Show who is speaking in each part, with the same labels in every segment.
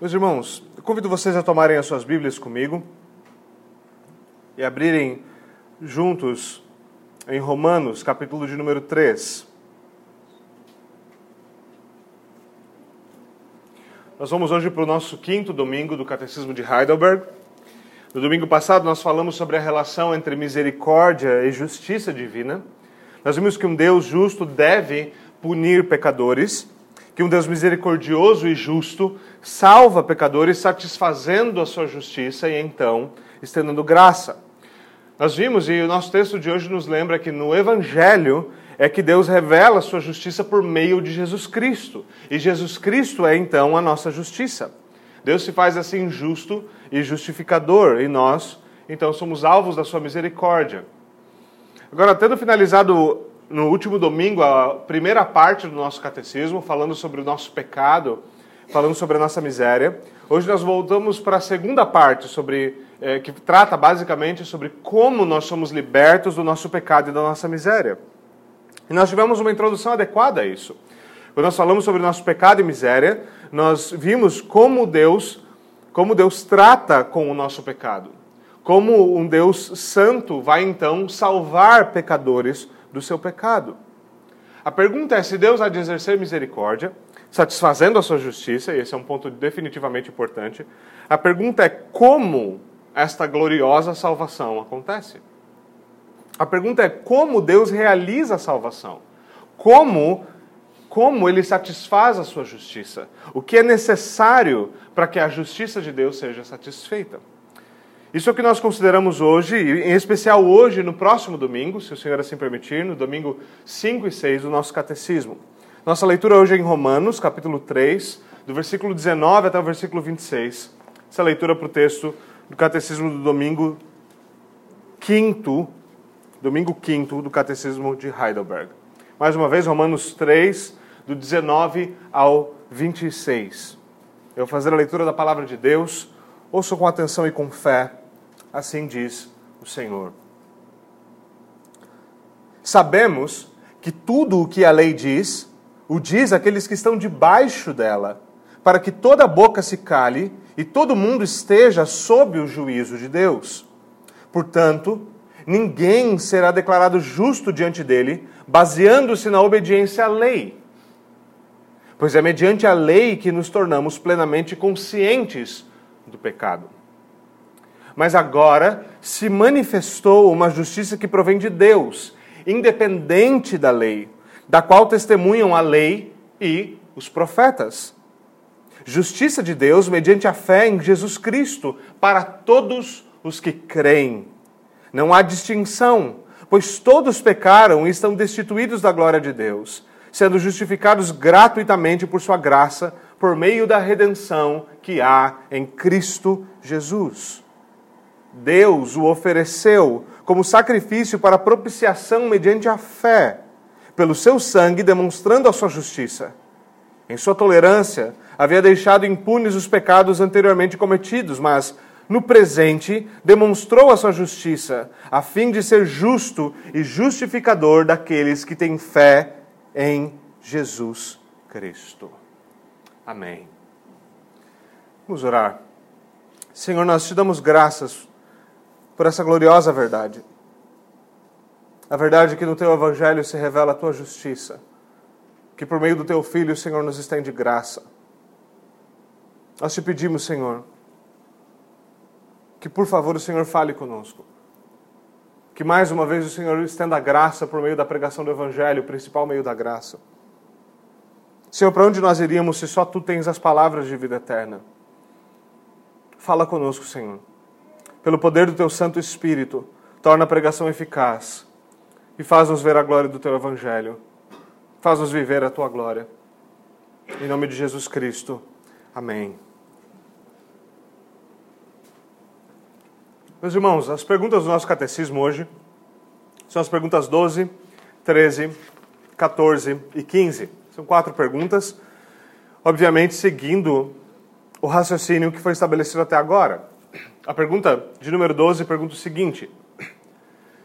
Speaker 1: Meus irmãos, eu convido vocês a tomarem as suas Bíblias comigo e abrirem juntos em Romanos, capítulo de número 3. Nós vamos hoje para o nosso quinto domingo do Catecismo de Heidelberg. No domingo passado, nós falamos sobre a relação entre misericórdia e justiça divina. Nós vimos que um Deus justo deve punir pecadores que um Deus misericordioso e justo salva pecadores, satisfazendo a sua justiça e então estendendo graça. Nós vimos, e o nosso texto de hoje nos lembra que no Evangelho é que Deus revela a sua justiça por meio de Jesus Cristo. E Jesus Cristo é então a nossa justiça. Deus se faz assim justo e justificador, e nós, então, somos alvos da sua misericórdia. Agora, tendo finalizado no último domingo a primeira parte do nosso catecismo, falando sobre o nosso pecado, falando sobre a nossa miséria. Hoje nós voltamos para a segunda parte, sobre é, que trata basicamente sobre como nós somos libertos do nosso pecado e da nossa miséria. E nós tivemos uma introdução adequada a isso. Quando nós falamos sobre o nosso pecado e miséria, nós vimos como Deus, como Deus trata com o nosso pecado. Como um Deus santo vai então salvar pecadores do seu pecado. A pergunta é se Deus há de exercer misericórdia, satisfazendo a sua justiça, e esse é um ponto definitivamente importante. A pergunta é como esta gloriosa salvação acontece. A pergunta é como Deus realiza a salvação. Como como ele satisfaz a sua justiça. O que é necessário para que a justiça de Deus seja satisfeita. Isso é o que nós consideramos hoje, em especial hoje, no próximo domingo, se o Senhor assim permitir, no domingo 5 e 6 do nosso catecismo. Nossa leitura hoje é em Romanos, capítulo 3, do versículo 19 até o versículo 26. Essa leitura para o texto do catecismo do domingo quinto, domingo quinto do catecismo de Heidelberg. Mais uma vez, Romanos 3, do 19 ao 26. Eu vou fazer a leitura da palavra de Deus. Ouça com atenção e com fé Assim diz o Senhor. Sabemos que tudo o que a lei diz, o diz aqueles que estão debaixo dela, para que toda boca se cale e todo mundo esteja sob o juízo de Deus. Portanto, ninguém será declarado justo diante dele, baseando-se na obediência à lei. Pois é mediante a lei que nos tornamos plenamente conscientes do pecado. Mas agora se manifestou uma justiça que provém de Deus, independente da lei, da qual testemunham a lei e os profetas. Justiça de Deus mediante a fé em Jesus Cristo para todos os que creem. Não há distinção, pois todos pecaram e estão destituídos da glória de Deus, sendo justificados gratuitamente por sua graça, por meio da redenção que há em Cristo Jesus. Deus o ofereceu como sacrifício para propiciação mediante a fé, pelo seu sangue demonstrando a sua justiça. Em sua tolerância, havia deixado impunes os pecados anteriormente cometidos, mas no presente demonstrou a sua justiça, a fim de ser justo e justificador daqueles que têm fé em Jesus Cristo. Amém. Vamos orar. Senhor, nós te damos graças por essa gloriosa verdade. A verdade que no teu evangelho se revela a tua justiça, que por meio do teu filho o Senhor nos estende graça. Nós te pedimos, Senhor, que por favor o Senhor fale conosco. Que mais uma vez o Senhor estenda a graça por meio da pregação do Evangelho, o principal meio da graça. Senhor, para onde nós iríamos se só tu tens as palavras de vida eterna? Fala conosco, Senhor pelo poder do teu Santo Espírito, torna a pregação eficaz e faz-nos ver a glória do teu Evangelho. Faz-nos viver a tua glória. Em nome de Jesus Cristo. Amém. Meus irmãos, as perguntas do nosso catecismo hoje são as perguntas 12, 13, 14 e 15. São quatro perguntas, obviamente seguindo o raciocínio que foi estabelecido até agora. A pergunta de número 12 pergunta o seguinte: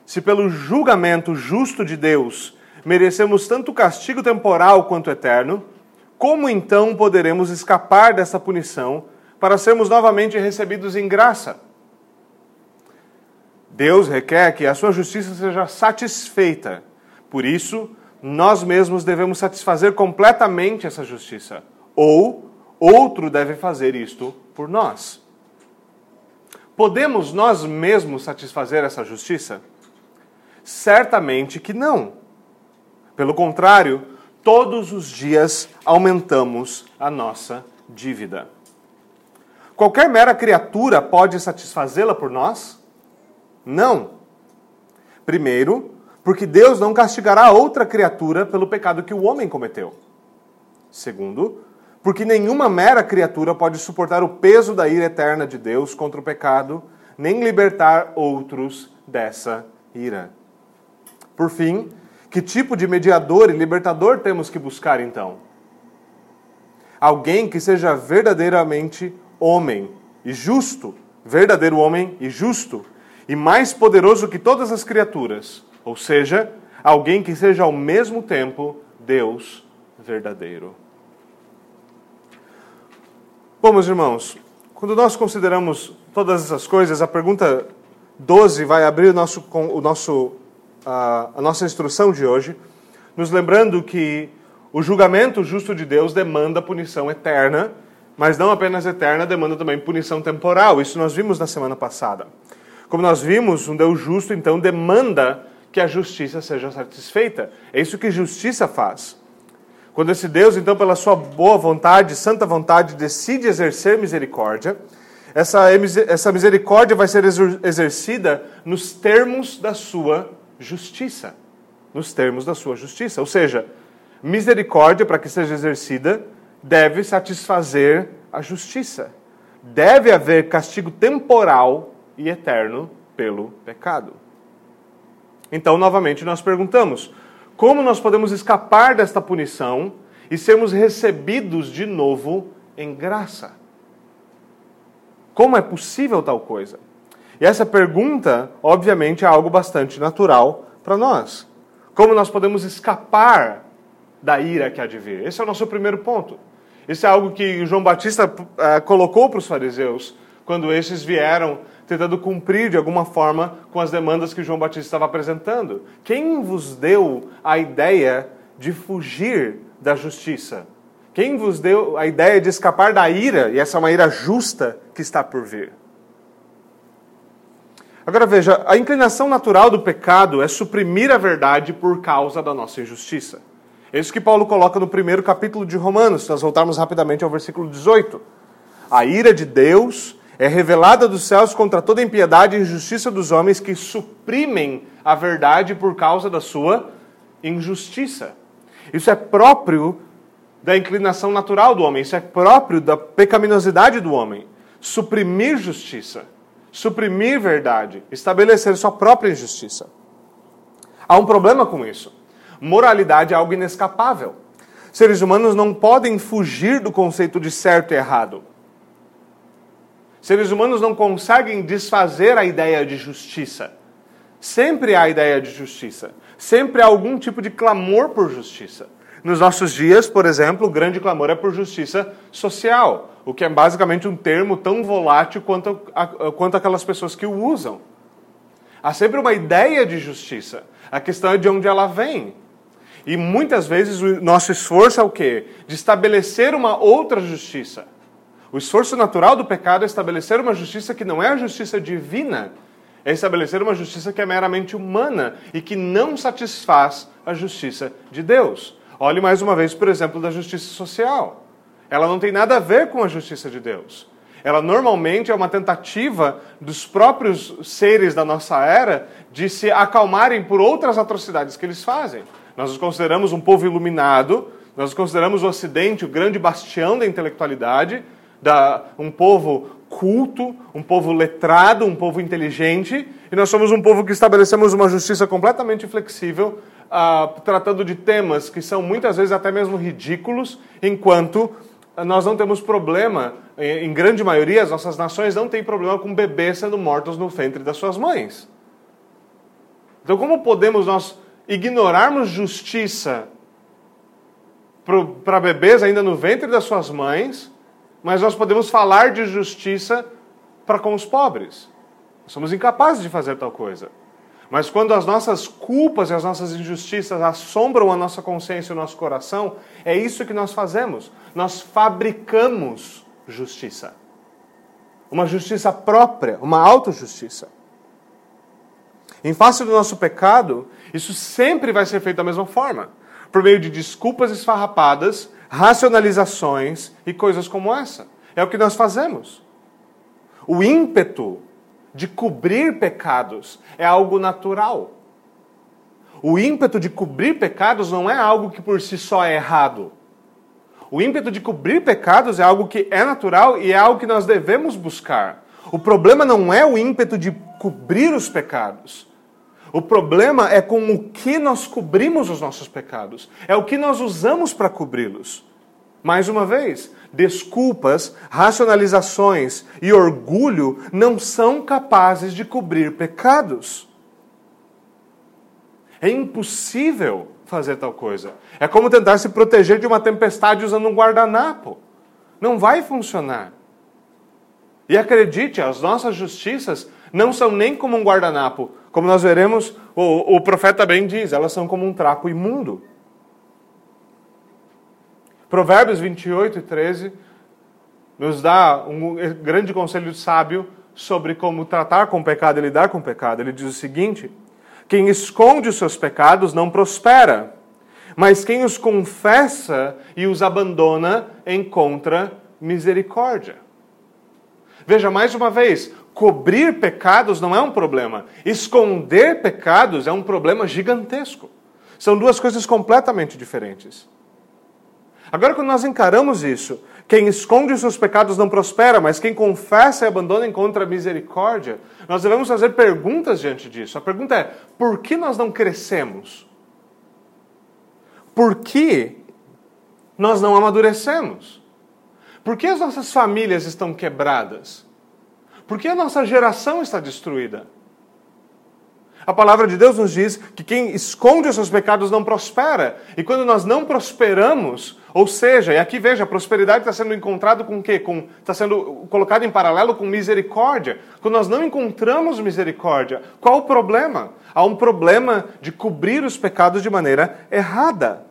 Speaker 1: Se pelo julgamento justo de Deus merecemos tanto castigo temporal quanto eterno, como então poderemos escapar dessa punição para sermos novamente recebidos em graça. Deus requer que a sua justiça seja satisfeita. Por isso, nós mesmos devemos satisfazer completamente essa justiça. Ou outro deve fazer isto por nós. Podemos nós mesmos satisfazer essa justiça? Certamente que não. Pelo contrário, todos os dias aumentamos a nossa dívida. Qualquer mera criatura pode satisfazê-la por nós? Não. Primeiro, porque Deus não castigará outra criatura pelo pecado que o homem cometeu. Segundo, porque nenhuma mera criatura pode suportar o peso da ira eterna de Deus contra o pecado, nem libertar outros dessa ira. Por fim, que tipo de mediador e libertador temos que buscar então? Alguém que seja verdadeiramente homem e justo, verdadeiro homem e justo, e mais poderoso que todas as criaturas, ou seja, alguém que seja ao mesmo tempo Deus verdadeiro. Bom, meus irmãos, quando nós consideramos todas essas coisas, a pergunta 12 vai abrir o nosso, o nosso a, a nossa instrução de hoje, nos lembrando que o julgamento justo de Deus demanda punição eterna, mas não apenas eterna, demanda também punição temporal. Isso nós vimos na semana passada. Como nós vimos, um Deus justo então demanda que a justiça seja satisfeita. É isso que justiça faz. Quando esse Deus, então, pela sua boa vontade, santa vontade, decide exercer misericórdia, essa, essa misericórdia vai ser exercida nos termos da sua justiça, nos termos da sua justiça. Ou seja, misericórdia, para que seja exercida, deve satisfazer a justiça. Deve haver castigo temporal e eterno pelo pecado. Então, novamente, nós perguntamos: como nós podemos escapar desta punição e sermos recebidos de novo em graça? Como é possível tal coisa? E essa pergunta, obviamente, é algo bastante natural para nós. Como nós podemos escapar da ira que há de vir? Esse é o nosso primeiro ponto. Isso é algo que João Batista uh, colocou para os fariseus quando esses vieram tentando cumprir de alguma forma com as demandas que João Batista estava apresentando. Quem vos deu a ideia de fugir da justiça? Quem vos deu a ideia de escapar da ira, e essa é uma ira justa que está por vir? Agora veja, a inclinação natural do pecado é suprimir a verdade por causa da nossa injustiça. É isso que Paulo coloca no primeiro capítulo de Romanos, se nós voltarmos rapidamente ao versículo 18. A ira de Deus é revelada dos céus contra toda impiedade e injustiça dos homens que suprimem a verdade por causa da sua injustiça. Isso é próprio da inclinação natural do homem, isso é próprio da pecaminosidade do homem. Suprimir justiça suprimir verdade, estabelecer sua própria injustiça. Há um problema com isso. Moralidade é algo inescapável. Seres humanos não podem fugir do conceito de certo e errado. Seres humanos não conseguem desfazer a ideia de justiça. Sempre há a ideia de justiça. Sempre há algum tipo de clamor por justiça. Nos nossos dias, por exemplo, o grande clamor é por justiça social, o que é basicamente um termo tão volátil quanto, a, quanto aquelas pessoas que o usam. Há sempre uma ideia de justiça. A questão é de onde ela vem. E muitas vezes o nosso esforço é o quê? De estabelecer uma outra justiça. O esforço natural do pecado é estabelecer uma justiça que não é a justiça divina, é estabelecer uma justiça que é meramente humana e que não satisfaz a justiça de Deus. Olhe mais uma vez, por exemplo, da justiça social. Ela não tem nada a ver com a justiça de Deus. Ela normalmente é uma tentativa dos próprios seres da nossa era de se acalmarem por outras atrocidades que eles fazem. Nós os consideramos um povo iluminado, nós os consideramos o Ocidente o grande bastião da intelectualidade, da, um povo culto, um povo letrado, um povo inteligente, e nós somos um povo que estabelecemos uma justiça completamente flexível uh, tratando de temas que são muitas vezes até mesmo ridículos, enquanto nós não temos problema, em grande maioria, as nossas nações não têm problema com bebês sendo mortos no ventre das suas mães. Então, como podemos nós ignorarmos justiça para bebês ainda no ventre das suas mães, mas nós podemos falar de justiça para com os pobres. somos incapazes de fazer tal coisa. Mas quando as nossas culpas e as nossas injustiças assombram a nossa consciência e o nosso coração, é isso que nós fazemos. Nós fabricamos justiça. Uma justiça própria, uma autojustiça. Em face do nosso pecado, isso sempre vai ser feito da mesma forma por meio de desculpas esfarrapadas, racionalizações e coisas como essa. É o que nós fazemos. O ímpeto de cobrir pecados é algo natural. O ímpeto de cobrir pecados não é algo que por si só é errado. O ímpeto de cobrir pecados é algo que é natural e é algo que nós devemos buscar. O problema não é o ímpeto de cobrir os pecados. O problema é com o que nós cobrimos os nossos pecados. É o que nós usamos para cobri-los. Mais uma vez, desculpas, racionalizações e orgulho não são capazes de cobrir pecados. É impossível fazer tal coisa. É como tentar se proteger de uma tempestade usando um guardanapo. Não vai funcionar. E acredite, as nossas justiças não são nem como um guardanapo. Como nós veremos, o, o profeta bem diz, elas são como um trapo imundo. Provérbios 28 e 13 nos dá um grande conselho sábio sobre como tratar com o pecado e lidar com o pecado. Ele diz o seguinte: Quem esconde os seus pecados não prospera, mas quem os confessa e os abandona encontra misericórdia. Veja mais uma vez, cobrir pecados não é um problema, esconder pecados é um problema gigantesco. São duas coisas completamente diferentes. Agora, quando nós encaramos isso, quem esconde os seus pecados não prospera, mas quem confessa e abandona encontra misericórdia, nós devemos fazer perguntas diante disso. A pergunta é: por que nós não crescemos? Por que nós não amadurecemos? Por que as nossas famílias estão quebradas? Por que a nossa geração está destruída? A palavra de Deus nos diz que quem esconde os seus pecados não prospera. E quando nós não prosperamos, ou seja, e aqui veja, a prosperidade está sendo encontrada com o quê? Com, está sendo colocada em paralelo com misericórdia. Quando nós não encontramos misericórdia, qual o problema? Há um problema de cobrir os pecados de maneira errada.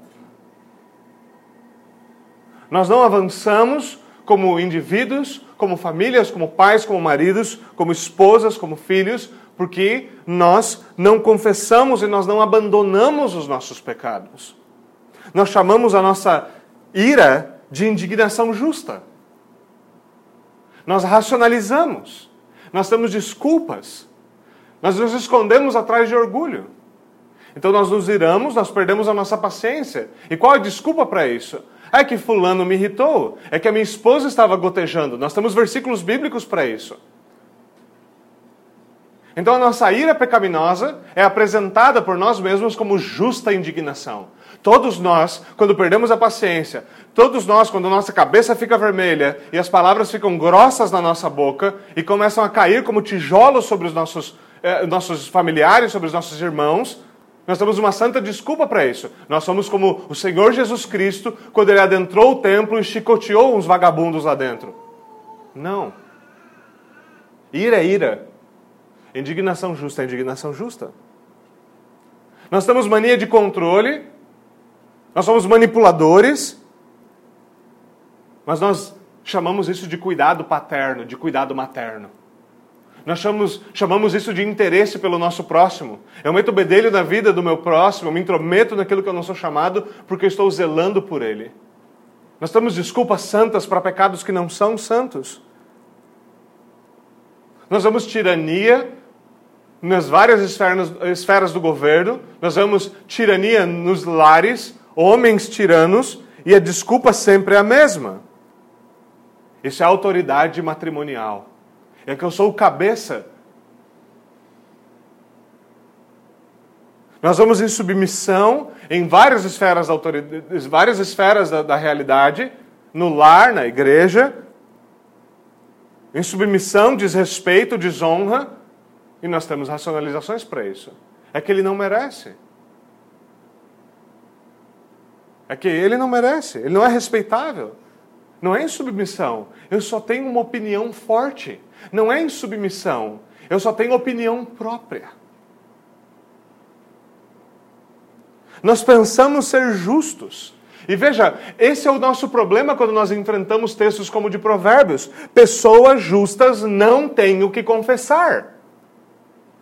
Speaker 1: Nós não avançamos como indivíduos, como famílias, como pais, como maridos, como esposas, como filhos, porque nós não confessamos e nós não abandonamos os nossos pecados. Nós chamamos a nossa ira de indignação justa. Nós racionalizamos. Nós temos desculpas. Nós nos escondemos atrás de orgulho. Então nós nos iramos, nós perdemos a nossa paciência. E qual é a desculpa para isso? É que fulano me irritou, é que a minha esposa estava gotejando. Nós temos versículos bíblicos para isso. Então a nossa ira pecaminosa é apresentada por nós mesmos como justa indignação. Todos nós, quando perdemos a paciência, todos nós, quando nossa cabeça fica vermelha e as palavras ficam grossas na nossa boca e começam a cair como tijolos sobre os nossos, eh, nossos familiares, sobre os nossos irmãos, nós temos uma santa desculpa para isso. Nós somos como o Senhor Jesus Cristo quando ele adentrou o templo e chicoteou uns vagabundos lá dentro. Não. Ira é ira. Indignação justa é indignação justa. Nós temos mania de controle, nós somos manipuladores, mas nós chamamos isso de cuidado paterno, de cuidado materno. Nós chamamos, chamamos isso de interesse pelo nosso próximo. Eu meto o bedelho na vida do meu próximo, eu me intrometo naquilo que eu não sou chamado, porque eu estou zelando por ele. Nós temos desculpas santas para pecados que não são santos. Nós vemos tirania nas várias esferas, esferas do governo, nós vemos tirania nos lares, homens tiranos, e a desculpa sempre é a mesma. Isso é autoridade matrimonial é que eu sou o cabeça. Nós vamos em submissão em várias esferas várias esferas da, da realidade, no lar, na igreja, em submissão, desrespeito, desonra, e nós temos racionalizações para isso. É que ele não merece. É que ele não merece, ele não é respeitável. Não é insubmissão. Eu só tenho uma opinião forte. Não é insubmissão. Eu só tenho opinião própria. Nós pensamos ser justos. E veja, esse é o nosso problema quando nós enfrentamos textos como de Provérbios. Pessoas justas não têm o que confessar.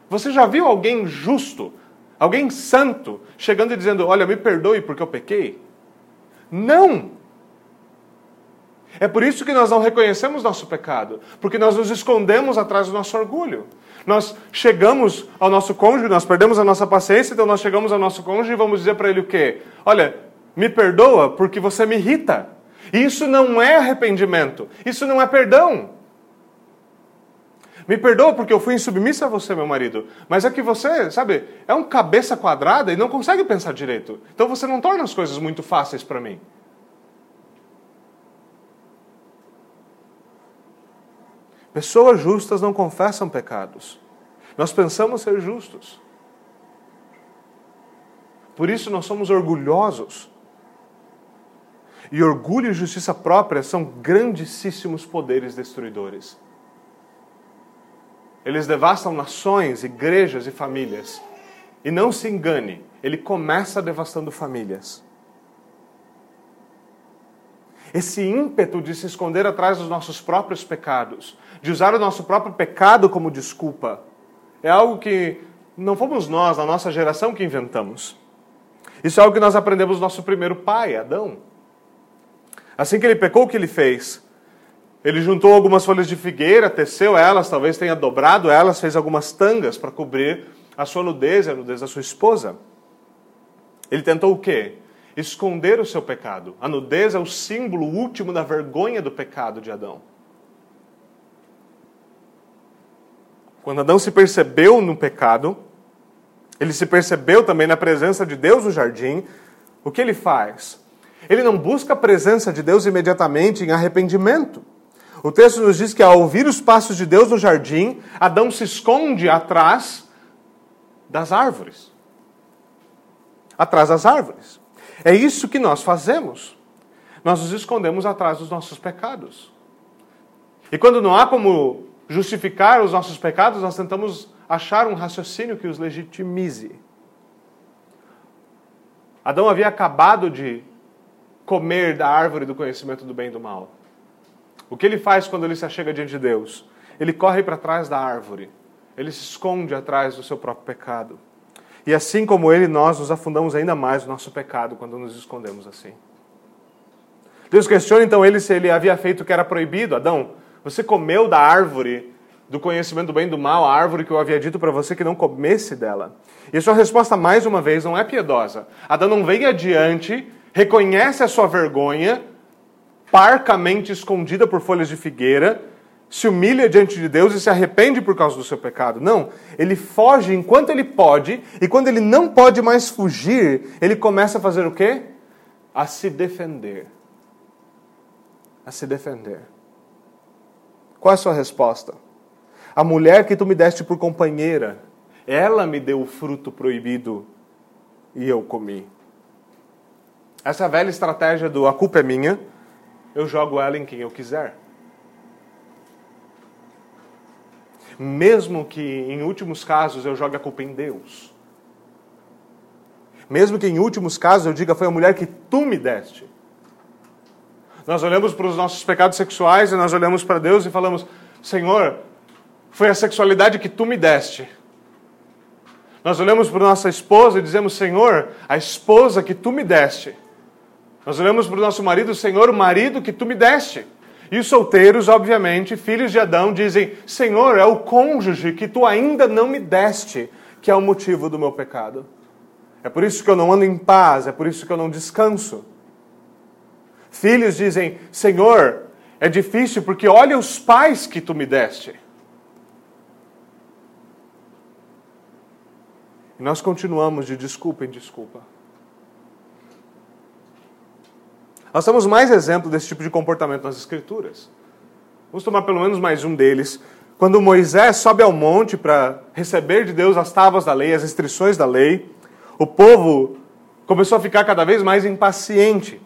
Speaker 1: Você já viu alguém justo, alguém santo, chegando e dizendo: Olha, me perdoe porque eu pequei? Não! É por isso que nós não reconhecemos nosso pecado, porque nós nos escondemos atrás do nosso orgulho. Nós chegamos ao nosso cônjuge, nós perdemos a nossa paciência, então nós chegamos ao nosso cônjuge e vamos dizer para ele o quê? Olha, me perdoa porque você me irrita. Isso não é arrependimento, isso não é perdão. Me perdoa porque eu fui insubmissa a você, meu marido. Mas é que você, sabe, é um cabeça quadrada e não consegue pensar direito. Então você não torna as coisas muito fáceis para mim. Pessoas justas não confessam pecados. Nós pensamos ser justos. Por isso nós somos orgulhosos. E orgulho e justiça própria são grandíssimos poderes destruidores. Eles devastam nações, igrejas e famílias. E não se engane, ele começa devastando famílias. Esse ímpeto de se esconder atrás dos nossos próprios pecados, de usar o nosso próprio pecado como desculpa, é algo que não fomos nós, na nossa geração, que inventamos. Isso é algo que nós aprendemos do nosso primeiro pai, Adão. Assim que ele pecou, o que ele fez? Ele juntou algumas folhas de figueira, teceu elas, talvez tenha dobrado elas, fez algumas tangas para cobrir a sua nudez e a nudez da sua esposa. Ele tentou o quê? Esconder o seu pecado. A nudez é o símbolo último da vergonha do pecado de Adão. Quando Adão se percebeu no pecado, ele se percebeu também na presença de Deus no jardim, o que ele faz? Ele não busca a presença de Deus imediatamente em arrependimento. O texto nos diz que ao ouvir os passos de Deus no jardim, Adão se esconde atrás das árvores. Atrás das árvores. É isso que nós fazemos. Nós nos escondemos atrás dos nossos pecados. E quando não há como justificar os nossos pecados, nós tentamos achar um raciocínio que os legitimize. Adão havia acabado de comer da árvore do conhecimento do bem e do mal. O que ele faz quando ele se achega diante de Deus? Ele corre para trás da árvore. Ele se esconde atrás do seu próprio pecado. E assim como ele, nós nos afundamos ainda mais no nosso pecado quando nos escondemos assim. Deus questiona então ele se ele havia feito o que era proibido. Adão, você comeu da árvore do conhecimento do bem e do mal, a árvore que eu havia dito para você que não comesse dela. E a sua resposta, mais uma vez, não é piedosa. Adão não vem adiante, reconhece a sua vergonha parcamente escondida por folhas de figueira, se humilha diante de Deus e se arrepende por causa do seu pecado. Não, ele foge enquanto ele pode, e quando ele não pode mais fugir, ele começa a fazer o quê? A se defender. A se defender. Qual é a sua resposta? A mulher que tu me deste por companheira, ela me deu o fruto proibido e eu comi. Essa velha estratégia do a culpa é minha, eu jogo ela em quem eu quiser. Mesmo que em últimos casos eu jogue a culpa em Deus. Mesmo que em últimos casos eu diga foi a mulher que tu me deste. Nós olhamos para os nossos pecados sexuais e nós olhamos para Deus e falamos: Senhor, foi a sexualidade que tu me deste. Nós olhamos para nossa esposa e dizemos: Senhor, a esposa que tu me deste. Nós olhamos para o nosso marido, Senhor, o marido que tu me deste. E os solteiros, obviamente, filhos de Adão, dizem: Senhor, é o cônjuge que tu ainda não me deste, que é o motivo do meu pecado. É por isso que eu não ando em paz, é por isso que eu não descanso. Filhos dizem: Senhor, é difícil porque olha os pais que tu me deste. E nós continuamos de desculpa em desculpa. Nós temos mais exemplos desse tipo de comportamento nas Escrituras. Vamos tomar pelo menos mais um deles. Quando Moisés sobe ao monte para receber de Deus as tábuas da lei, as instruções da lei, o povo começou a ficar cada vez mais impaciente.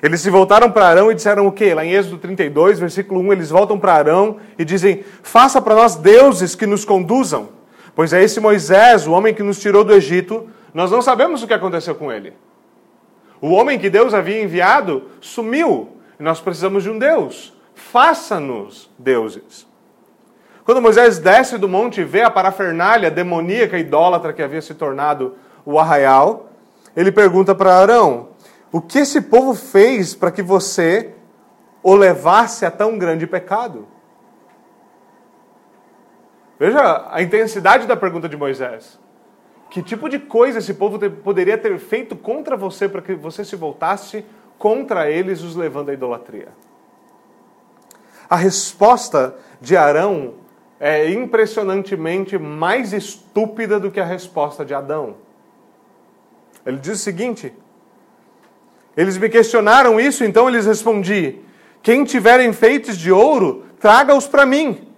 Speaker 1: Eles se voltaram para Arão e disseram o quê? Lá em Êxodo 32, versículo 1, eles voltam para Arão e dizem: Faça para nós deuses que nos conduzam. Pois é esse Moisés, o homem que nos tirou do Egito, nós não sabemos o que aconteceu com ele. O homem que Deus havia enviado sumiu. E nós precisamos de um Deus. Faça-nos deuses. Quando Moisés desce do monte e vê a parafernália demoníaca idólatra que havia se tornado o arraial, ele pergunta para Arão: O que esse povo fez para que você o levasse a tão grande pecado? Veja a intensidade da pergunta de Moisés. Que tipo de coisa esse povo poderia ter feito contra você para que você se voltasse contra eles, os levando à idolatria? A resposta de Arão é impressionantemente mais estúpida do que a resposta de Adão. Ele diz o seguinte: Eles me questionaram isso, então eles respondi: Quem tiver enfeites de ouro, traga-os para mim.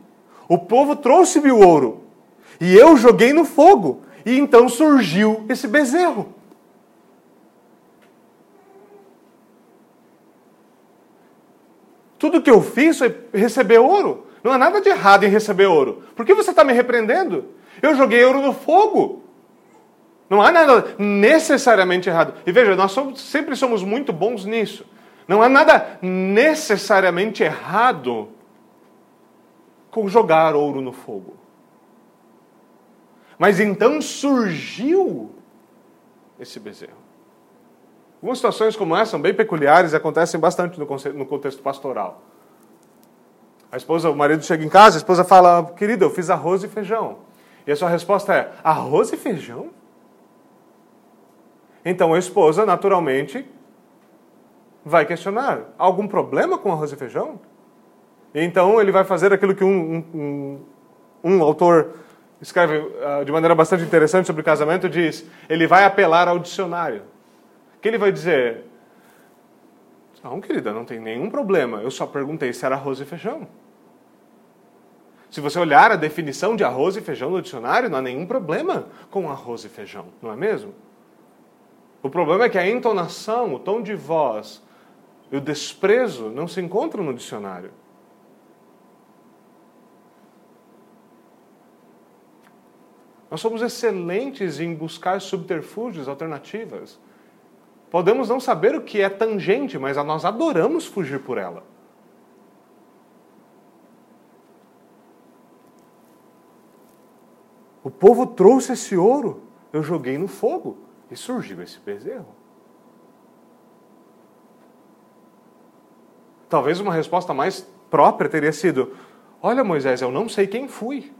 Speaker 1: O povo trouxe-me o ouro, e eu joguei no fogo e então surgiu esse bezerro. Tudo que eu fiz foi receber ouro. Não há nada de errado em receber ouro. Por que você está me repreendendo? Eu joguei ouro no fogo. Não há nada necessariamente errado. E veja, nós somos, sempre somos muito bons nisso. Não há nada necessariamente errado com jogar ouro no fogo. Mas então surgiu esse bezerro. Algumas situações como essa são bem peculiares e acontecem bastante no contexto pastoral. A esposa, o marido chega em casa, a esposa fala: Querido, eu fiz arroz e feijão. E a sua resposta é: Arroz e feijão? Então a esposa, naturalmente, vai questionar: algum problema com arroz e feijão? E então ele vai fazer aquilo que um, um, um, um autor escreve uh, de maneira bastante interessante sobre casamento, diz, ele vai apelar ao dicionário. O que ele vai dizer? Não, querida, não tem nenhum problema. Eu só perguntei se era arroz e feijão. Se você olhar a definição de arroz e feijão no dicionário, não há nenhum problema com arroz e feijão, não é mesmo? O problema é que a entonação, o tom de voz e o desprezo não se encontram no dicionário. Nós somos excelentes em buscar subterfúgios, alternativas. Podemos não saber o que é tangente, mas nós adoramos fugir por ela. O povo trouxe esse ouro, eu joguei no fogo e surgiu esse bezerro. Talvez uma resposta mais própria teria sido: Olha, Moisés, eu não sei quem fui.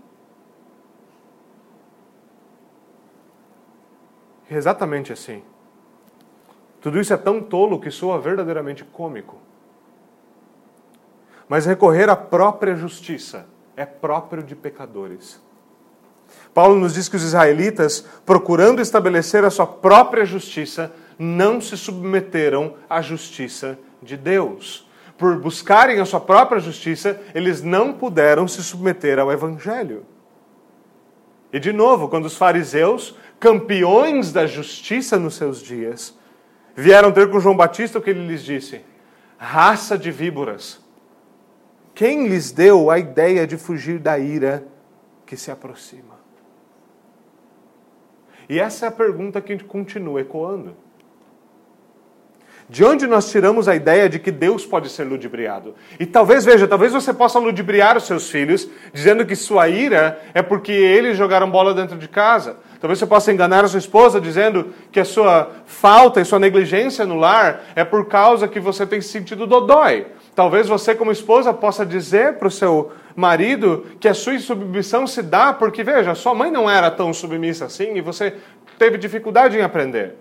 Speaker 1: Exatamente assim. Tudo isso é tão tolo que soa verdadeiramente cômico. Mas recorrer à própria justiça é próprio de pecadores. Paulo nos diz que os israelitas, procurando estabelecer a sua própria justiça, não se submeteram à justiça de Deus. Por buscarem a sua própria justiça, eles não puderam se submeter ao evangelho. E de novo, quando os fariseus campeões da justiça nos seus dias, vieram ter com João Batista o que ele lhes disse: raça de víboras. Quem lhes deu a ideia de fugir da ira que se aproxima? E essa é a pergunta que continua ecoando. De onde nós tiramos a ideia de que Deus pode ser ludibriado? E talvez, veja, talvez você possa ludibriar os seus filhos, dizendo que sua ira é porque eles jogaram bola dentro de casa. Talvez você possa enganar a sua esposa dizendo que a sua falta e sua negligência no lar é por causa que você tem se sentido dodói. Talvez você, como esposa, possa dizer para o seu marido que a sua submissão se dá porque, veja, sua mãe não era tão submissa assim e você teve dificuldade em aprender.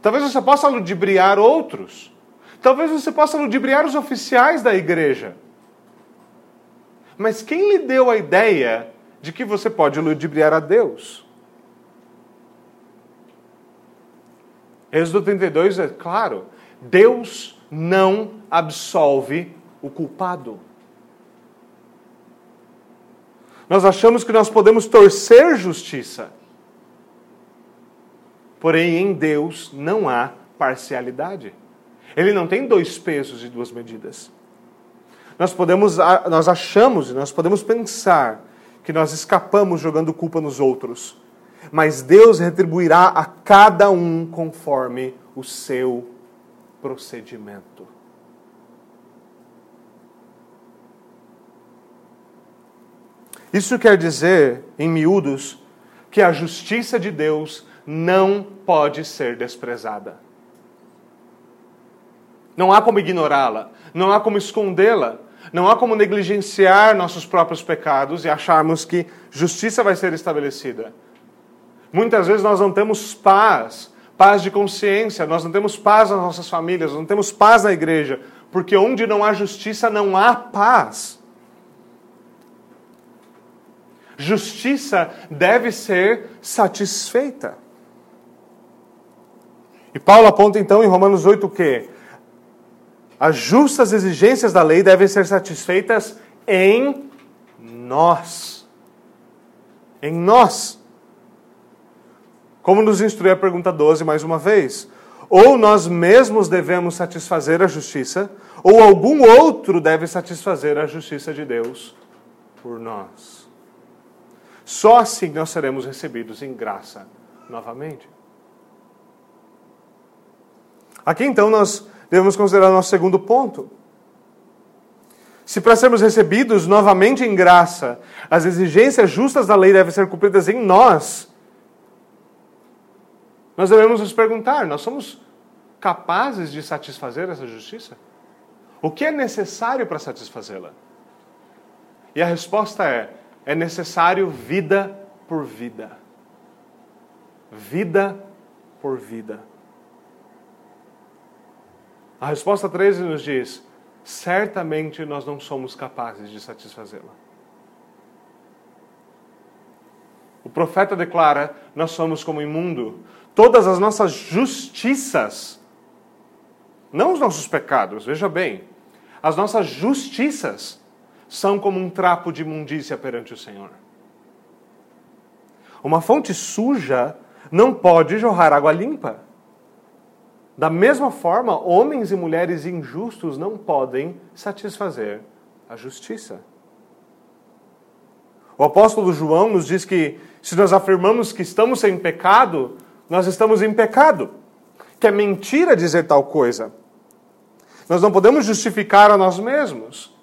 Speaker 1: Talvez você possa ludibriar outros. Talvez você possa ludibriar os oficiais da igreja. Mas quem lhe deu a ideia de que você pode ludibriar a Deus? Êxodo 32 é claro: Deus não absolve o culpado. Nós achamos que nós podemos torcer justiça. Porém, em Deus não há parcialidade. Ele não tem dois pesos e duas medidas. Nós podemos, nós achamos e nós podemos pensar que nós escapamos jogando culpa nos outros, mas Deus retribuirá a cada um conforme o seu procedimento. Isso quer dizer, em miúdos, que a justiça de Deus não pode ser desprezada. Não há como ignorá-la, não há como escondê-la, não há como negligenciar nossos próprios pecados e acharmos que justiça vai ser estabelecida. Muitas vezes nós não temos paz, paz de consciência, nós não temos paz nas nossas famílias, não temos paz na igreja, porque onde não há justiça não há paz. Justiça deve ser satisfeita. E Paulo aponta então em Romanos 8 o quê? As justas exigências da lei devem ser satisfeitas em nós. Em nós. Como nos instrui a pergunta 12 mais uma vez? Ou nós mesmos devemos satisfazer a justiça, ou algum outro deve satisfazer a justiça de Deus por nós. Só assim nós seremos recebidos em graça novamente. Aqui então nós devemos considerar o nosso segundo ponto. Se para sermos recebidos novamente em graça, as exigências justas da lei devem ser cumpridas em nós, nós devemos nos perguntar: nós somos capazes de satisfazer essa justiça? O que é necessário para satisfazê-la? E a resposta é: é necessário vida por vida. Vida por vida. A resposta 13 nos diz: certamente nós não somos capazes de satisfazê-la. O profeta declara: nós somos como imundo. Todas as nossas justiças, não os nossos pecados, veja bem, as nossas justiças são como um trapo de imundícia perante o Senhor. Uma fonte suja não pode jorrar água limpa. Da mesma forma, homens e mulheres injustos não podem satisfazer a justiça. O apóstolo João nos diz que se nós afirmamos que estamos sem pecado, nós estamos em pecado. Que é mentira dizer tal coisa. Nós não podemos justificar a nós mesmos.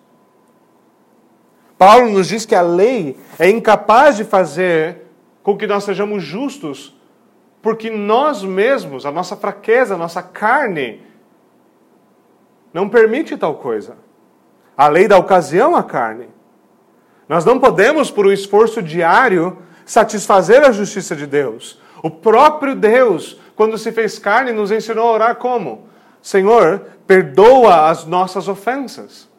Speaker 1: Paulo nos diz que a lei é incapaz de fazer com que nós sejamos justos, porque nós mesmos, a nossa fraqueza, a nossa carne, não permite tal coisa. A lei dá ocasião à carne. Nós não podemos, por um esforço diário, satisfazer a justiça de Deus. O próprio Deus, quando se fez carne, nos ensinou a orar como? Senhor, perdoa as nossas ofensas.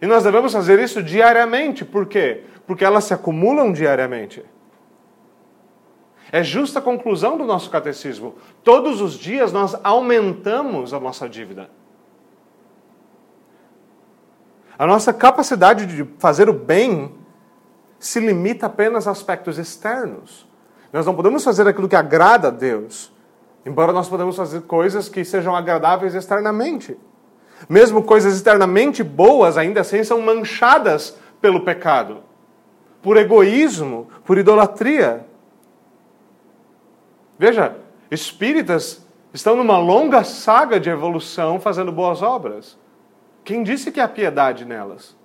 Speaker 1: E nós devemos fazer isso diariamente. Por quê? Porque elas se acumulam diariamente. É justa a conclusão do nosso catecismo. Todos os dias nós aumentamos a nossa dívida. A nossa capacidade de fazer o bem se limita apenas a aspectos externos. Nós não podemos fazer aquilo que agrada a Deus, embora nós podemos fazer coisas que sejam agradáveis externamente. Mesmo coisas externamente boas, ainda assim, são manchadas pelo pecado, por egoísmo, por idolatria. Veja, espíritas estão numa longa saga de evolução fazendo boas obras. Quem disse que há piedade nelas?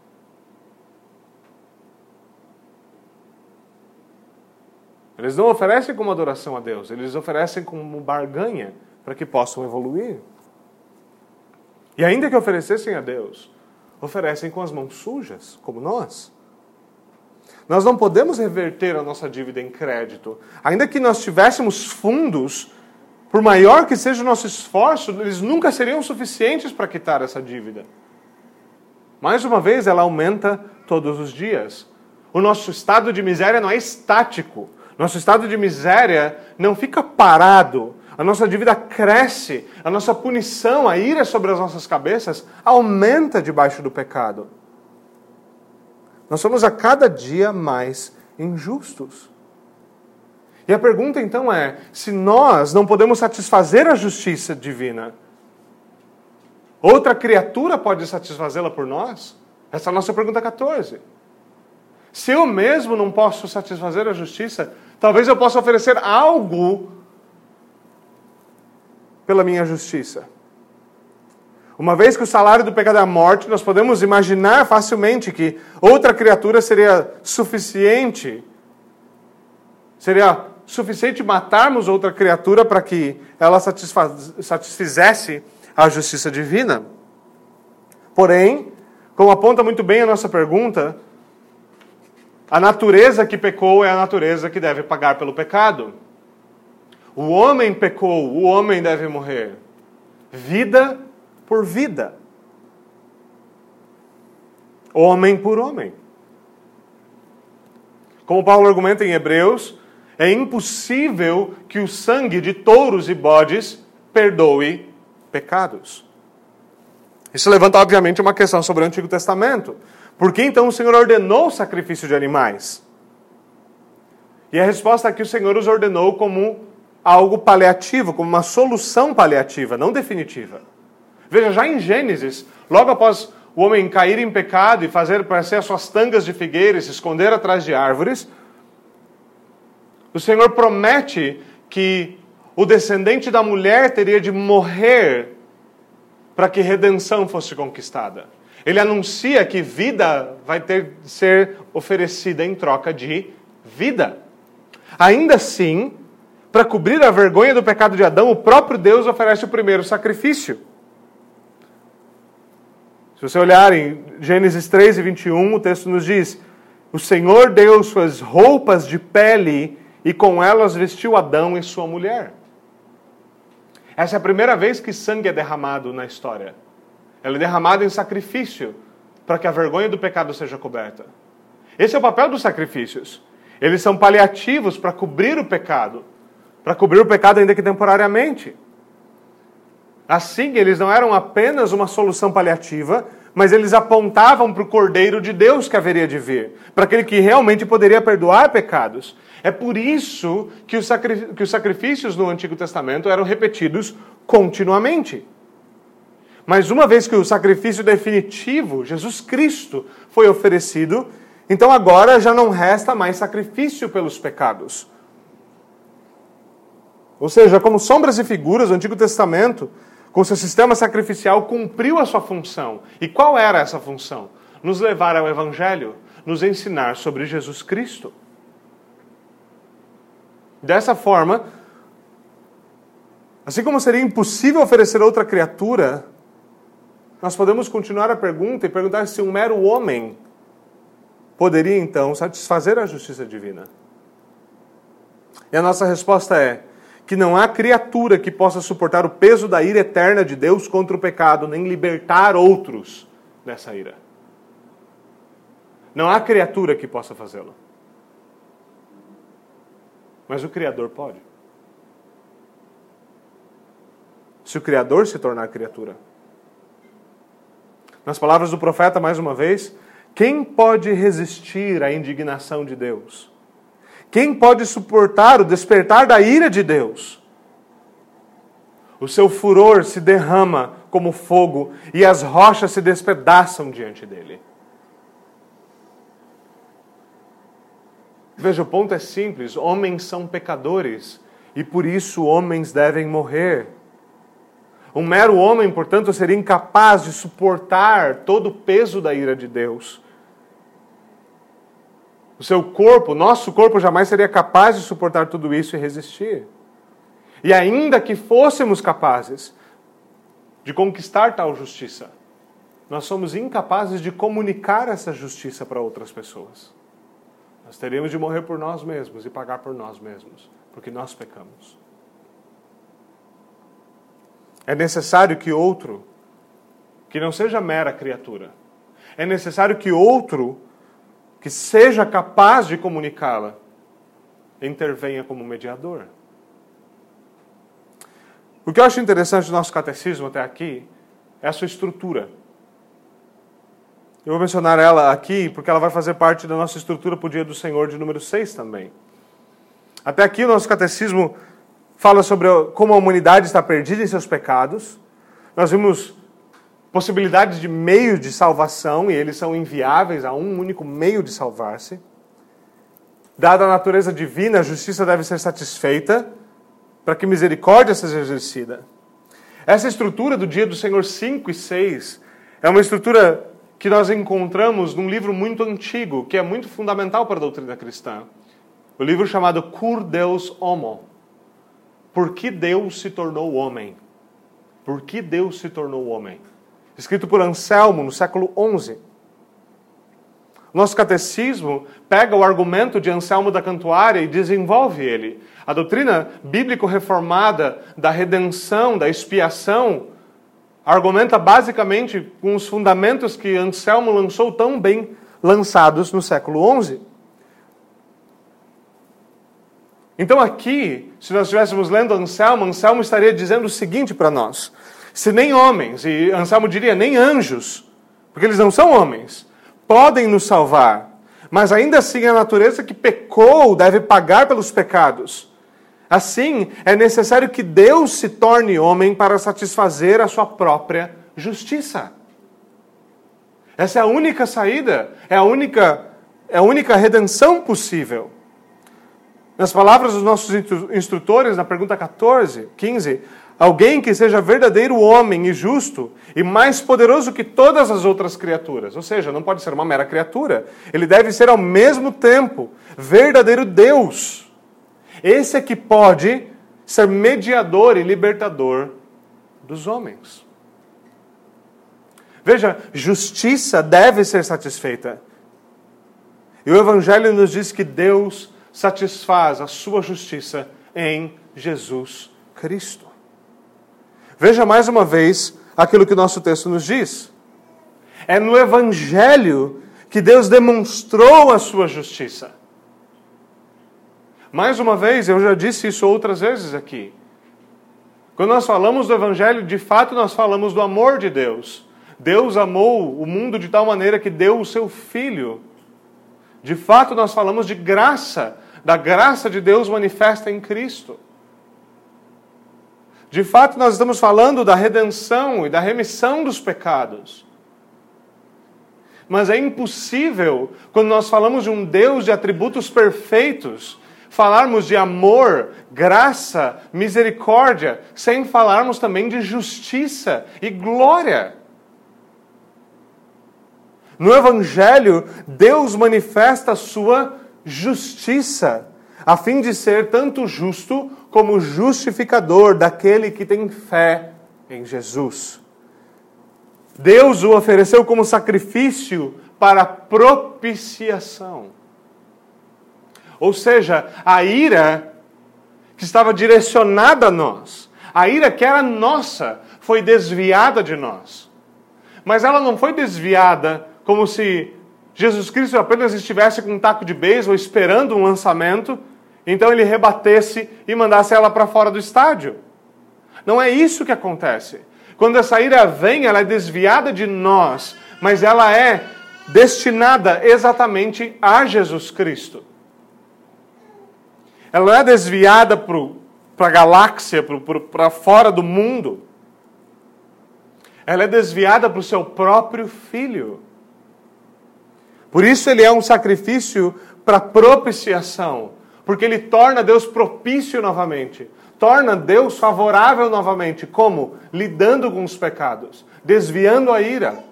Speaker 1: Eles não oferecem como adoração a Deus, eles oferecem como barganha para que possam evoluir. E ainda que oferecessem a Deus, oferecem com as mãos sujas, como nós. Nós não podemos reverter a nossa dívida em crédito. Ainda que nós tivéssemos fundos, por maior que seja o nosso esforço, eles nunca seriam suficientes para quitar essa dívida. Mais uma vez, ela aumenta todos os dias. O nosso estado de miséria não é estático. Nosso estado de miséria não fica parado a nossa dívida cresce, a nossa punição, a ira sobre as nossas cabeças aumenta debaixo do pecado. Nós somos a cada dia mais injustos. E a pergunta então é: se nós não podemos satisfazer a justiça divina, outra criatura pode satisfazê-la por nós? Essa é a nossa pergunta 14. Se eu mesmo não posso satisfazer a justiça, talvez eu possa oferecer algo pela minha justiça. Uma vez que o salário do pecado é a morte, nós podemos imaginar facilmente que outra criatura seria suficiente, seria suficiente matarmos outra criatura para que ela satisfizesse a justiça divina. Porém, como aponta muito bem a nossa pergunta, a natureza que pecou é a natureza que deve pagar pelo pecado. O homem pecou, o homem deve morrer. Vida por vida. Homem por homem. Como Paulo argumenta em Hebreus, é impossível que o sangue de touros e bodes perdoe pecados. Isso levanta, obviamente, uma questão sobre o Antigo Testamento. Por que então o Senhor ordenou o sacrifício de animais? E a resposta é que o Senhor os ordenou como algo paliativo, como uma solução paliativa, não definitiva. Veja, já em Gênesis, logo após o homem cair em pecado e fazer parecer as suas tangas de figueira e se esconder atrás de árvores, o Senhor promete que o descendente da mulher teria de morrer para que redenção fosse conquistada. Ele anuncia que vida vai ter de ser oferecida em troca de vida. Ainda assim, para cobrir a vergonha do pecado de Adão, o próprio Deus oferece o primeiro sacrifício. Se você olhar em Gênesis 3 e 21, o texto nos diz: O Senhor deu suas roupas de pele e com elas vestiu Adão e sua mulher. Essa é a primeira vez que sangue é derramado na história. Ela é derramada em sacrifício para que a vergonha do pecado seja coberta. Esse é o papel dos sacrifícios. Eles são paliativos para cobrir o pecado, para cobrir o pecado ainda que temporariamente. Assim, eles não eram apenas uma solução paliativa, mas eles apontavam para o Cordeiro de Deus que haveria de vir, para aquele que realmente poderia perdoar pecados. É por isso que os, que os sacrifícios no Antigo Testamento eram repetidos continuamente. Mas uma vez que o sacrifício definitivo, Jesus Cristo, foi oferecido, então agora já não resta mais sacrifício pelos pecados. Ou seja, como sombras e figuras, o Antigo Testamento, com seu sistema sacrificial, cumpriu a sua função. E qual era essa função? Nos levar ao Evangelho, nos ensinar sobre Jesus Cristo. Dessa forma, assim como seria impossível oferecer outra criatura, nós podemos continuar a pergunta e perguntar se um mero homem poderia então satisfazer a justiça divina. E a nossa resposta é que não há criatura que possa suportar o peso da ira eterna de Deus contra o pecado, nem libertar outros dessa ira. Não há criatura que possa fazê-lo. Mas o Criador pode. Se o Criador se tornar criatura. Nas palavras do profeta, mais uma vez, quem pode resistir à indignação de Deus? Quem pode suportar o despertar da ira de Deus? O seu furor se derrama como fogo e as rochas se despedaçam diante dele. Veja, o ponto é simples: homens são pecadores e por isso homens devem morrer. Um mero homem, portanto, seria incapaz de suportar todo o peso da ira de Deus. O seu corpo, nosso corpo, jamais seria capaz de suportar tudo isso e resistir. E ainda que fôssemos capazes de conquistar tal justiça, nós somos incapazes de comunicar essa justiça para outras pessoas. Nós teríamos de morrer por nós mesmos e pagar por nós mesmos, porque nós pecamos. É necessário que outro, que não seja mera criatura, é necessário que outro, que seja capaz de comunicá-la, intervenha como mediador. O que eu acho interessante do nosso catecismo até aqui é a sua estrutura. Eu vou mencionar ela aqui porque ela vai fazer parte da nossa estrutura para o dia do Senhor de número 6 também. Até aqui o nosso catecismo fala sobre como a humanidade está perdida em seus pecados. Nós vimos possibilidades de meio de salvação e eles são inviáveis a um único meio de salvar-se. Dada a natureza divina, a justiça deve ser satisfeita para que misericórdia seja exercida. Essa estrutura do dia do Senhor 5 e 6 é uma estrutura que nós encontramos num livro muito antigo, que é muito fundamental para a doutrina cristã. O livro chamado Cur Deus Homo. Por que Deus se tornou homem? Por que Deus se tornou homem? Escrito por Anselmo no século XI. Nosso catecismo pega o argumento de Anselmo da Cantuária e desenvolve ele. A doutrina bíblico-reformada da redenção, da expiação, argumenta basicamente com os fundamentos que Anselmo lançou tão bem lançados no século XI. Então, aqui, se nós estivéssemos lendo Anselmo, Anselmo estaria dizendo o seguinte para nós: se nem homens, e Anselmo diria nem anjos, porque eles não são homens, podem nos salvar, mas ainda assim a natureza que pecou deve pagar pelos pecados. Assim, é necessário que Deus se torne homem para satisfazer a sua própria justiça. Essa é a única saída, é a única, é a única redenção possível. Nas palavras dos nossos instrutores, na pergunta 14, 15, alguém que seja verdadeiro homem e justo e mais poderoso que todas as outras criaturas. Ou seja, não pode ser uma mera criatura. Ele deve ser ao mesmo tempo verdadeiro Deus. Esse é que pode ser mediador e libertador dos homens. Veja, justiça deve ser satisfeita. E o Evangelho nos diz que Deus satisfaz a sua justiça em Jesus Cristo. Veja mais uma vez aquilo que nosso texto nos diz. É no Evangelho que Deus demonstrou a sua justiça. Mais uma vez, eu já disse isso outras vezes aqui. Quando nós falamos do Evangelho, de fato nós falamos do amor de Deus. Deus amou o mundo de tal maneira que deu o seu Filho. De fato, nós falamos de graça da graça de Deus manifesta em Cristo. De fato, nós estamos falando da redenção e da remissão dos pecados. Mas é impossível, quando nós falamos de um Deus de atributos perfeitos, falarmos de amor, graça, misericórdia, sem falarmos também de justiça e glória. No Evangelho, Deus manifesta a sua justiça, a fim de ser tanto justo como justificador daquele que tem fé em Jesus. Deus o ofereceu como sacrifício para propiciação. Ou seja, a ira que estava direcionada a nós, a ira que era nossa, foi desviada de nós. Mas ela não foi desviada como se Jesus Cristo apenas estivesse com um taco de beisebol esperando um lançamento, então ele rebatesse e mandasse ela para fora do estádio. Não é isso que acontece. Quando essa ira vem, ela é desviada de nós, mas ela é destinada exatamente a Jesus Cristo. Ela não é desviada para a galáxia, para fora do mundo. Ela é desviada para o seu próprio filho. Por isso ele é um sacrifício para propiciação, porque ele torna Deus propício novamente, torna Deus favorável novamente, como? Lidando com os pecados, desviando a ira,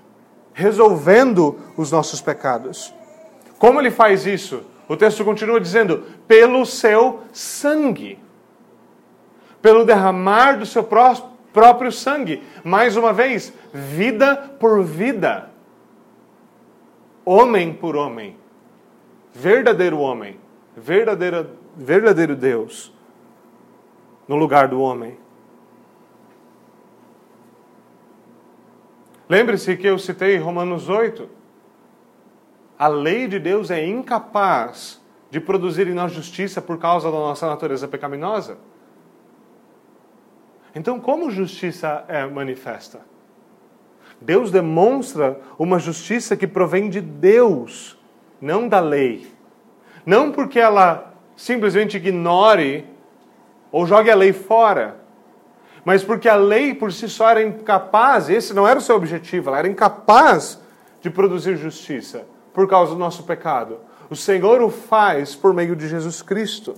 Speaker 1: resolvendo os nossos pecados. Como ele faz isso? O texto continua dizendo: pelo seu sangue, pelo derramar do seu próprio sangue. Mais uma vez, vida por vida. Homem por homem, verdadeiro homem, verdadeira, verdadeiro Deus, no lugar do homem. Lembre-se que eu citei Romanos 8. A lei de Deus é incapaz de produzir em nós justiça por causa da nossa natureza pecaminosa. Então, como justiça é manifesta? Deus demonstra uma justiça que provém de Deus, não da lei. Não porque ela simplesmente ignore ou jogue a lei fora. Mas porque a lei por si só era incapaz, esse não era o seu objetivo, ela era incapaz de produzir justiça por causa do nosso pecado. O Senhor o faz por meio de Jesus Cristo.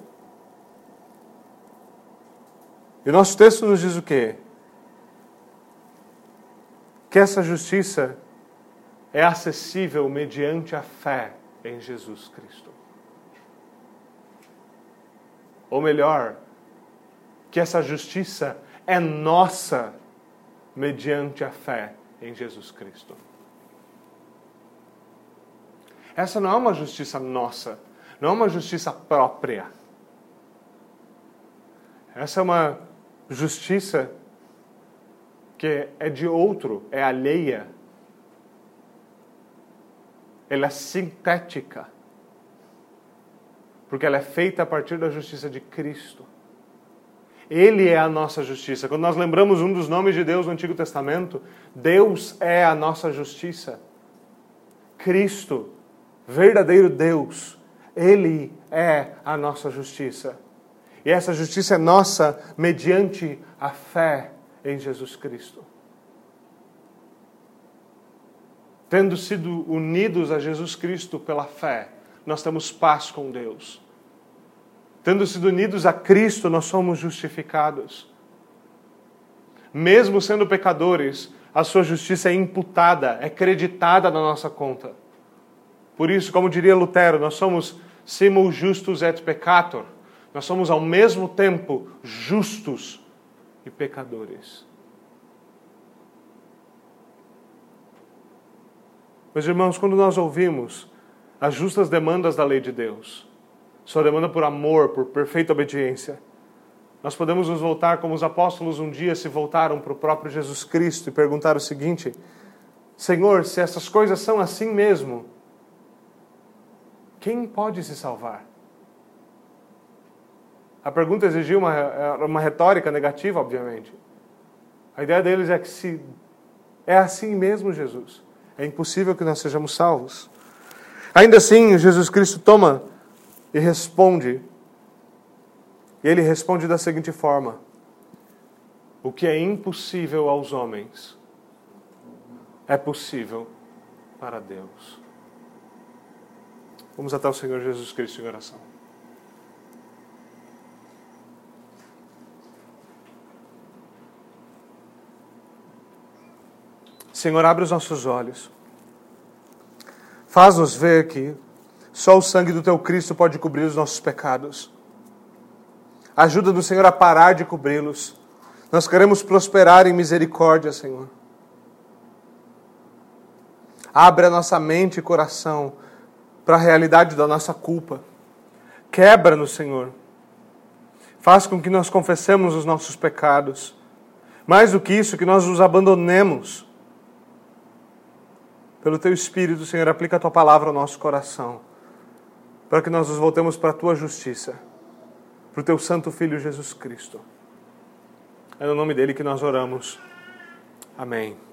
Speaker 1: E o nosso texto nos diz o quê? Que essa justiça é acessível mediante a fé em Jesus Cristo. Ou melhor, que essa justiça é nossa mediante a fé em Jesus Cristo. Essa não é uma justiça nossa, não é uma justiça própria. Essa é uma justiça que é de outro, é alheia. Ela é sintética. Porque ela é feita a partir da justiça de Cristo. Ele é a nossa justiça. Quando nós lembramos um dos nomes de Deus no Antigo Testamento, Deus é a nossa justiça. Cristo, verdadeiro Deus, Ele é a nossa justiça. E essa justiça é nossa mediante a fé em Jesus Cristo. Tendo sido unidos a Jesus Cristo pela fé, nós temos paz com Deus. Tendo sido unidos a Cristo, nós somos justificados. Mesmo sendo pecadores, a sua justiça é imputada, é creditada na nossa conta. Por isso, como diria Lutero, nós somos simul justus et peccator. Nós somos ao mesmo tempo justos e pecadores. Meus irmãos, quando nós ouvimos as justas demandas da lei de Deus, sua demanda por amor, por perfeita obediência, nós podemos nos voltar como os apóstolos um dia se voltaram para o próprio Jesus Cristo e perguntar o seguinte: Senhor, se essas coisas são assim mesmo, quem pode se salvar? A pergunta exigiu uma, uma retórica negativa, obviamente. A ideia deles é que se é assim mesmo, Jesus, é impossível que nós sejamos salvos. Ainda assim, Jesus Cristo toma e responde. E ele responde da seguinte forma: O que é impossível aos homens é possível para Deus. Vamos até o Senhor Jesus Cristo em oração. Senhor, abre os nossos olhos. Faz-nos ver que só o sangue do Teu Cristo pode cobrir os nossos pecados. Ajuda-nos, Senhor, a parar de cobri-los. Nós queremos prosperar em misericórdia, Senhor. Abre a nossa mente e coração para a realidade da nossa culpa. Quebra-nos, Senhor. Faz com que nós confessemos os nossos pecados. Mais do que isso, que nós os abandonemos pelo teu Espírito, Senhor, aplica a tua palavra ao nosso coração, para que nós nos voltemos para a tua justiça, para o teu Santo Filho Jesus Cristo. É no nome dele que nós oramos. Amém.